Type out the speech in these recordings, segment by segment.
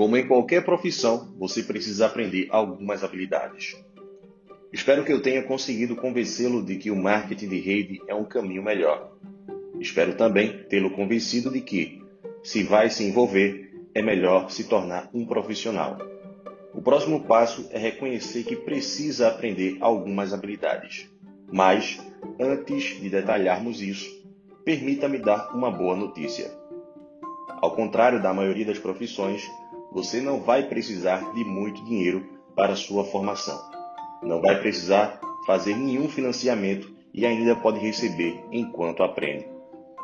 Como em qualquer profissão, você precisa aprender algumas habilidades. Espero que eu tenha conseguido convencê-lo de que o marketing de rede é um caminho melhor. Espero também tê-lo convencido de que, se vai se envolver, é melhor se tornar um profissional. O próximo passo é reconhecer que precisa aprender algumas habilidades. Mas, antes de detalharmos isso, permita-me dar uma boa notícia. Ao contrário da maioria das profissões, você não vai precisar de muito dinheiro para sua formação. Não vai precisar fazer nenhum financiamento e ainda pode receber enquanto aprende.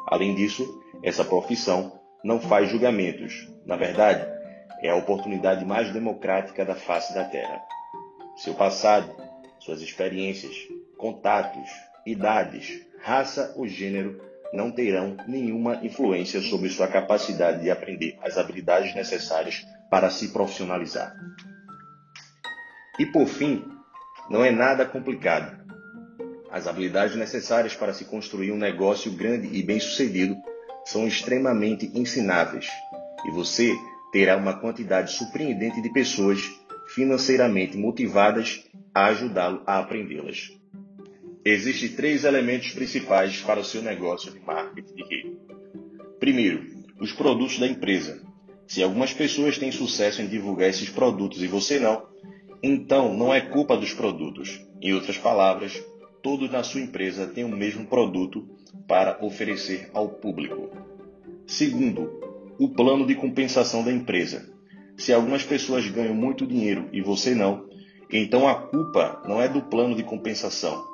Além disso, essa profissão não faz julgamentos. Na verdade, é a oportunidade mais democrática da face da Terra. Seu passado, suas experiências, contatos, idades, raça ou gênero não terão nenhuma influência sobre sua capacidade de aprender as habilidades necessárias para se profissionalizar. E por fim, não é nada complicado. As habilidades necessárias para se construir um negócio grande e bem-sucedido são extremamente ensináveis e você terá uma quantidade surpreendente de pessoas financeiramente motivadas a ajudá-lo a aprendê-las. Existem três elementos principais para o seu negócio de marketing de rede. Primeiro, os produtos da empresa. Se algumas pessoas têm sucesso em divulgar esses produtos e você não, então não é culpa dos produtos. Em outras palavras, todos na sua empresa têm o mesmo produto para oferecer ao público. Segundo, o plano de compensação da empresa. Se algumas pessoas ganham muito dinheiro e você não, então a culpa não é do plano de compensação.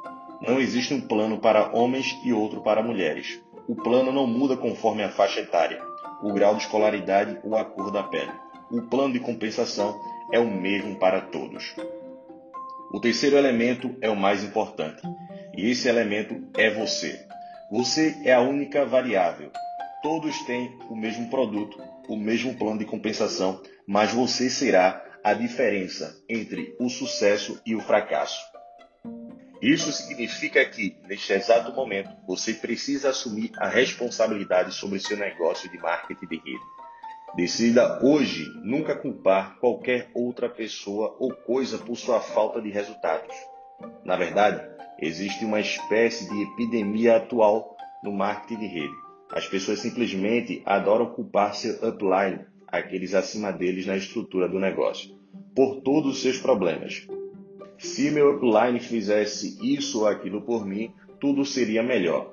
Não existe um plano para homens e outro para mulheres. O plano não muda conforme a faixa etária, o grau de escolaridade ou a cor da pele. O plano de compensação é o mesmo para todos. O terceiro elemento é o mais importante, e esse elemento é você. Você é a única variável, Todos têm o mesmo produto, o mesmo plano de compensação, mas você será a diferença entre o sucesso e o fracasso. Isso significa que, neste exato momento, você precisa assumir a responsabilidade sobre seu negócio de marketing de rede. Decida hoje nunca culpar qualquer outra pessoa ou coisa por sua falta de resultados. Na verdade, existe uma espécie de epidemia atual no marketing de rede as pessoas simplesmente adoram culpar seu upline, aqueles acima deles na estrutura do negócio, por todos os seus problemas. Se meu upline fizesse isso ou aquilo por mim, tudo seria melhor.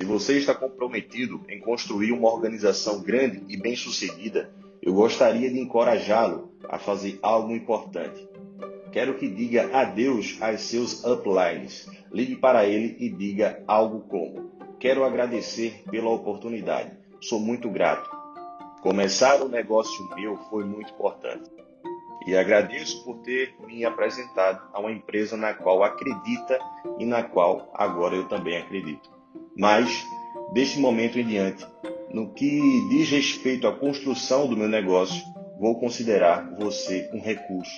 Se você está comprometido em construir uma organização grande e bem-sucedida, eu gostaria de encorajá-lo a fazer algo importante. Quero que diga adeus aos seus uplines. Ligue para ele e diga algo como: Quero agradecer pela oportunidade. Sou muito grato. Começar o negócio meu foi muito importante. E agradeço por ter me apresentado a uma empresa na qual acredita e na qual agora eu também acredito. Mas, deste momento em diante, no que diz respeito à construção do meu negócio, vou considerar você um recurso,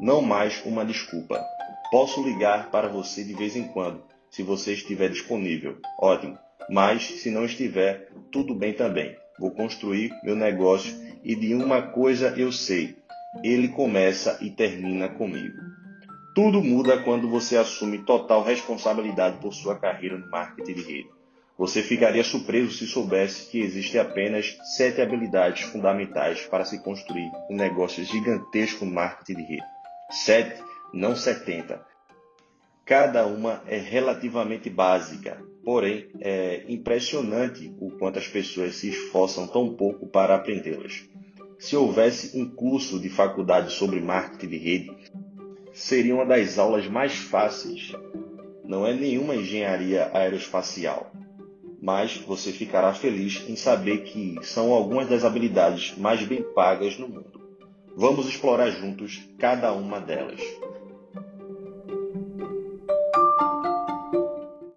não mais uma desculpa. Posso ligar para você de vez em quando, se você estiver disponível. Ótimo. Mas, se não estiver, tudo bem também. Vou construir meu negócio e de uma coisa eu sei: ele começa e termina comigo. Tudo muda quando você assume total responsabilidade por sua carreira no marketing de rede. Você ficaria surpreso se soubesse que existem apenas sete habilidades fundamentais para se construir um negócio gigantesco no marketing de rede. Sete, não setenta. Cada uma é relativamente básica, porém é impressionante o quanto as pessoas se esforçam tão pouco para aprendê-las. Se houvesse um curso de faculdade sobre marketing de rede, seria uma das aulas mais fáceis. Não é nenhuma engenharia aeroespacial, mas você ficará feliz em saber que são algumas das habilidades mais bem pagas no mundo. Vamos explorar juntos cada uma delas.